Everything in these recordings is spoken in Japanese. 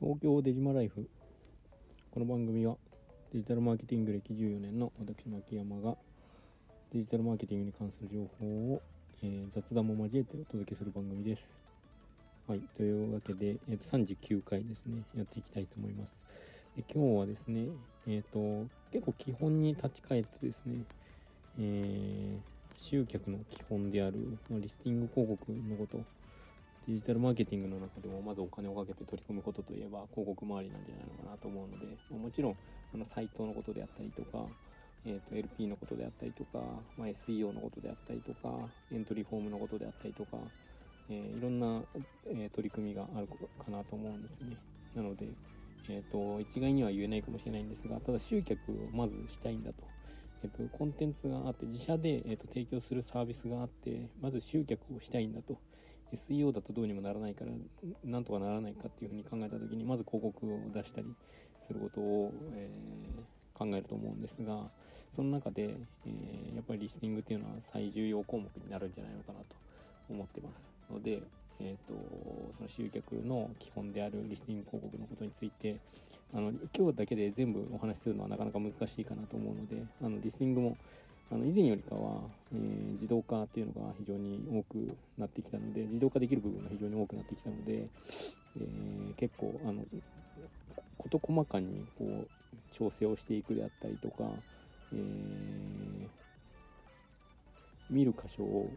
東京デジマライフ。この番組はデジタルマーケティング歴14年の私の秋山がデジタルマーケティングに関する情報を、えー、雑談も交えてお届けする番組です。はいというわけで、えー、と39回ですねやっていきたいと思います。で今日はですねえっ、ー、と結構基本に立ち返ってですねえー集客の基本である、まリスティング広告のことデジタルマーケティングの中でもまずお金をかけて取り組むことといえば広告周りなんじゃないのかなと思うので、まもちろんあのサイトのことであったりとか、えー、と LP のことであったりとか、まあ、SEO のことであったりとかエントリーフォームのことであったりとか、えー、いろんな、えー、取り組みがあるかなと思うんですね。なので、えーと一概には言えないかもしれないんですがただ集客をまずしたいんだと。えっと、コンテンツがあって自社で、えっと、提供するサービスがあってまず集客をしたいんだと。SEO だとどうにもならないからなんとかならないかっていうふうに考えた時にまず広告を出したりすることを、えー、考えると思うんですがその中で、えー、やっぱりリスティングっていうのは最重要項目になるんじゃないのかなと思ってます。ので、えーと、その集客の基本であるリスティング広告のことについてあの今日だけで全部お話しするのはなかなか難しいかなと思うのであのリスティングもあの以前よりかは、えー、自動化っていうのが非常に多くなってきたので自動化できる部分が非常に多くなってきたので、えー、結構あの事細かにこう調整をしていくであったりとか、えー、見る箇所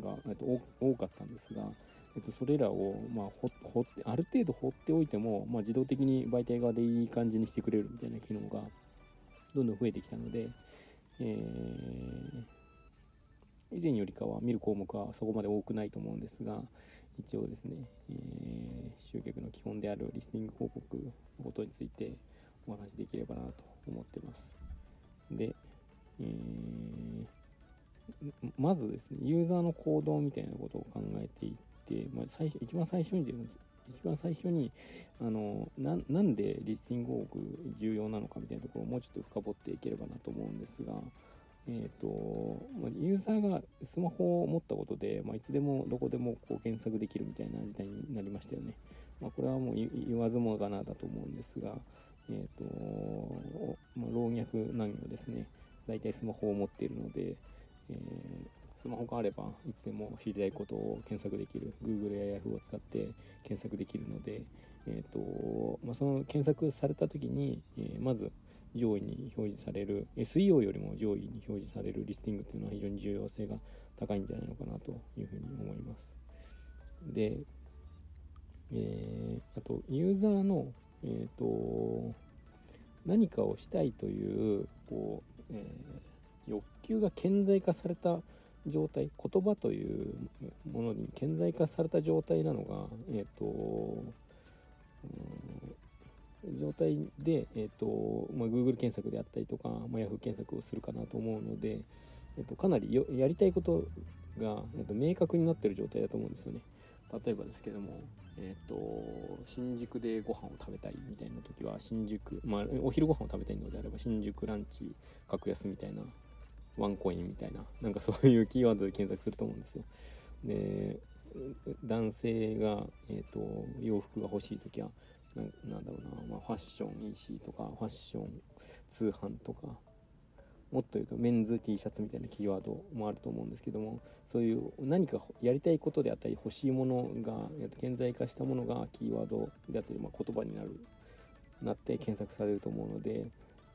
がと多かったんですがえっと、それらを、まあ、ほってある程度放っておいても、まあ、自動的に媒体側でいい感じにしてくれるみたいな機能がどんどん増えてきたので、えー、以前よりかは見る項目はそこまで多くないと思うんですが一応ですね、えー、集客の基本であるリスニング広告のことについてお話しできればなと思ってます。で、えー、まずですねユーザーの行動みたいなことを考えていって、まあ、最初一番最初に出るんです一番最初にあのなんでリスティング多く重要なのかみたいなところをもうちょっと深掘っていければなと思うんですが、えーと、ユーザーがスマホを持ったことで、まあ、いつでもどこでもこう検索できるみたいな時代になりましたよね。まあ、これはもう言わずもがなだと思うんですが、えーとまあ、老若男女ですね大体スマホを持っているので、えースマホがあればいつでも知りたいことを検索できる Google や Yahoo を使って検索できるので、えーとまあ、その検索された時に、えー、まず上位に表示される SEO よりも上位に表示されるリスティングっていうのは非常に重要性が高いんじゃないのかなというふうに思います。で、えー、あとユーザーの、えーと、何かをしたいというこう、えー、欲求が顕在化された状態言葉というものに顕在化された状態なのがえっ、ー、と、状態で、えーとまあ、Google 検索であったりとか、まあ、Yahoo 検索をするかなと思うので、えーと、かなりやりたいことが、えーと、明確になってる状態だと思うんですよね。例えばですけども、えーと、新宿でご飯を食べたいみたいな時は新宿、まあ、お昼ご飯を食べたいのであれば新宿ランチ格安みたいなワンコインみたいな。なんかそういうキーワードで検索すると思うんですよ。で男性が、えーと、洋服が欲しい時はななんだろうな、まあ、ファッション EC とかファッション通販とか。もっと言うとメンズ T シャツみたいなキーワードもあると思うんですけどもそういう何かやりたいことであったり欲しいものが、えー、と顕在化したものがキーワードであったり、まあ、言葉になるなって検索されると思うので、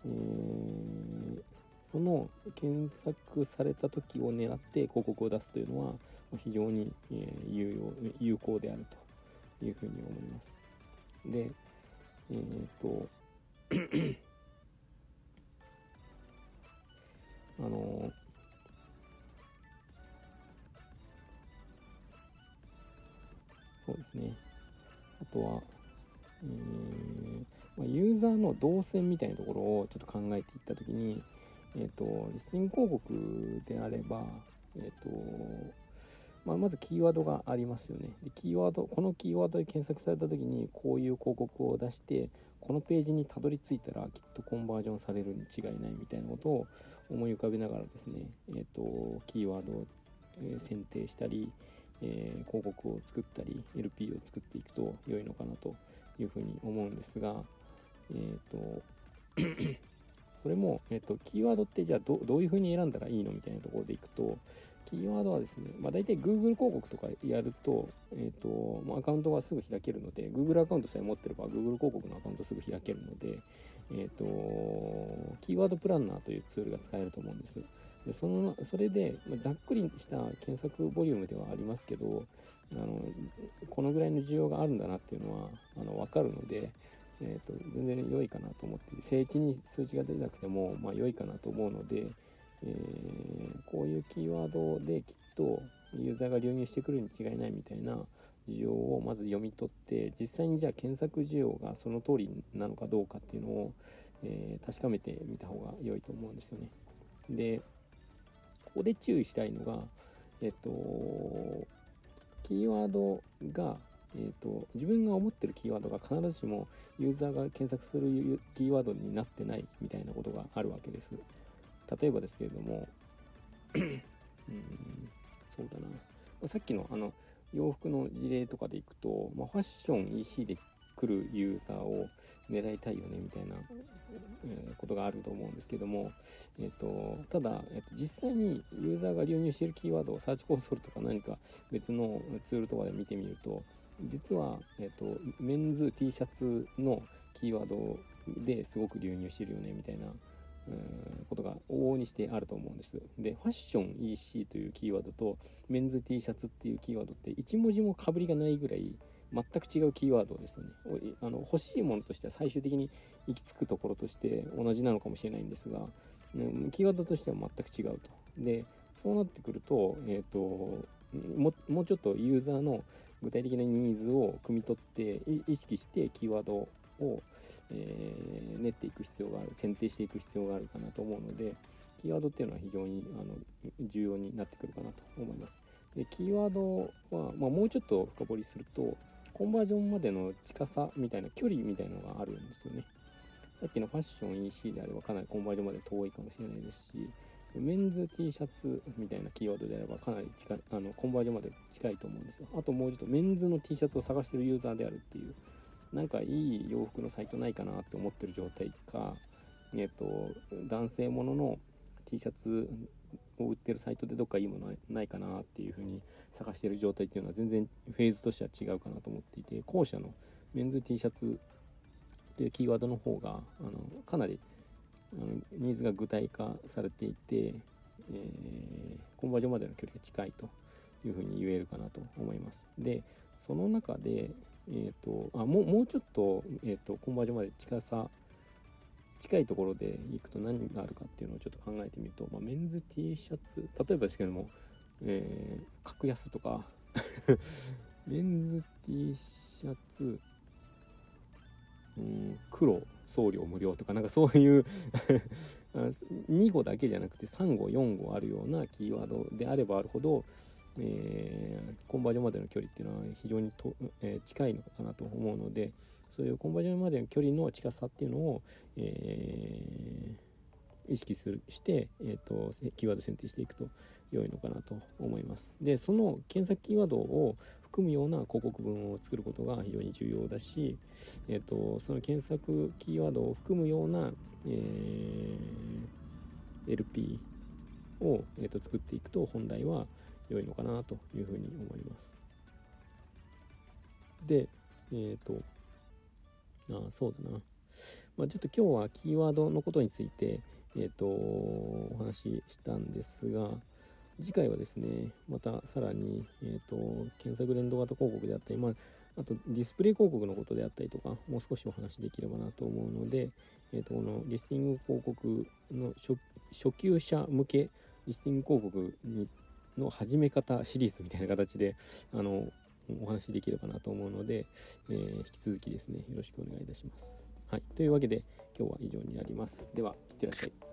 えーその検索された時を狙って広告を出すというのは非常に有用有効であるというふうに思います。で、えっ、と あのそうですねあとは、えーまあ、ユーザーの動線みたいなところをちょっと考えていった時にえっ、ー、と、リスティング広告であれば、えっ、ー、と、まあ、まずキーワードがありますよね。で、キーワード、このキーワードで検索された時に、こういう広告を出して、このページにたどり着いたら、きっとコンバージョンされるに違いないみたいなことを思い浮かべながらですね、えっ、ー、と、キーワードを、選定したり、え広告を作ったり、LP を作っていくと良いのかなというふうに思うんですが、えっ、と、これも、えっ、と、キーワードってじゃあどどういうふうに選んだらいいのみたいなところでいくと、キーワードはですね、まあ、大体 Google 広告とかやると、えっ、と、ま、アカウントがすぐ開けるので、Google アカウントさえ持ってれば Google 広告のアカウントすぐ開けるので、えっ、と、キーワードプランナーというツールが使えると思うんです。でそのそれで、まあ、ざっくりした検索ボリュームではありますけどあのこのぐらいの需要があるんだなっていうのはあの分かるので、えーと、全然良いかなと思って整地に数値が出なくても、まあ、良いかなと思うので、えー、こういうキーワードできっとユーザーが流入してくるに違いないみたいな需要をまず読み取って実際にじゃあ検索需要がその通りなのかどうかっていうのを、えー、確かめてみた方が良いと思うんですよね。でここで注意したいのがえっとキーワードがえーと、自分が思ってるキーワードが必ずしもユーザーが検索するキーワードになってないみたいなことがあるわけです。例えばですけれども、うん、そうだな。さっきのあの洋服の事例とかでいくと、まあ、ファッション EC で来るユーザーを狙いたいよねみたいな、え、ことがあると思うんですけども、えーと、ただ、えーと、実際にユーザーが流入しているキーワードをサーチコンソールとか何か別のツールとかで見てみると実は、えーと、メンズ T シャツのキーワードですごく流入してるよねみたいなうん、ことが往々にしてあると思うんです。で、ファッション EC というキーワードとメンズ T シャツっていうキーワードって1文字もかぶりがないぐらい全く違うキーワードですよね。あの欲しいものとしては最終的に行き着くところとして同じなのかもしれないんですが、キーワードとしては全く違うと。で、そうなってくると、えっ、ー、とも、もうちょっとユーザーの具体的なニーズを汲み取って意識してキーワードを、えー、練っていく必要がある選定していく必要があるかなと思うのでキーワードっていうのは非常にあの重要になってくるかなと思います。でキーワードは、まあ、もうちょっと深掘りするとコンバージョンまでの近さみたいな距離みたいなのがあるんですよね。さっきのファッション EC であればかなりコンバージョンまで遠いかもしれないですしメンズ T シャツみたいなキーワードであればかなり近いあのコンバージョンまで近いと思うんですよ。あともうちょっとメンズの T シャツを探してるユーザーであるっていうなんかいい洋服のサイトないかなって思ってる状態かえっ、と男性ものの T シャツを売ってるサイトでどっかいいものないかなっていう風に探してる状態っていうのは全然フェーズとしては違うかなと思っていて後者のメンズ T シャツというキーワードの方があのかなりニーズが具体化されていて、えー、コンバージョンまでの距離が近いというふうに言えるかなと思います。で、その中で、えーと、あもうもうちょっと,、えーと、コンバージョンまで近さ近いところでいくと何があるかっていうのをちょっと考えてみると、まあ、メンズ T シャツ例えばですけども、えー、格安とか メンズ T シャツ、うん、黒送料無料とかなんかそういう 2語だけじゃなくて3語4語あるようなキーワードであればあるほど、えー、コンバージョンまでの距離っていうのは非常にと、えー、近いのかなと思うのでそういうコンバージョンまでの距離の近さっていうのを、えー、意識するして、えーと、キーワード選定していくと良いのかなと思います。でその検索キーワードを含むような広告文を作ることが非常に重要だし、えーと、その検索キーワードを含むような、えー、LP を、えーと作っていくと本来は良いのかなというふうに思います。で、えっ、ー、と、あそうだな。まあ、ちょっと今日はキーワードのことについて、えっ、ー、と、お話ししたんですが、次回はですね、またさらに、えっ、ー、と、検索連動型広告であったり、まあ、あとディスプレイ広告のことであったりとか、もう少しお話できればなと思うので、えっ、ー、と、このリスティング広告の初級者向けリスティング広告にの始め方シリーズみたいな形であのお話できればなと思うので、えー、引き続きですねよろしくお願いいたします。はい、というわけで今日は以上になります。では、いってらっしゃい。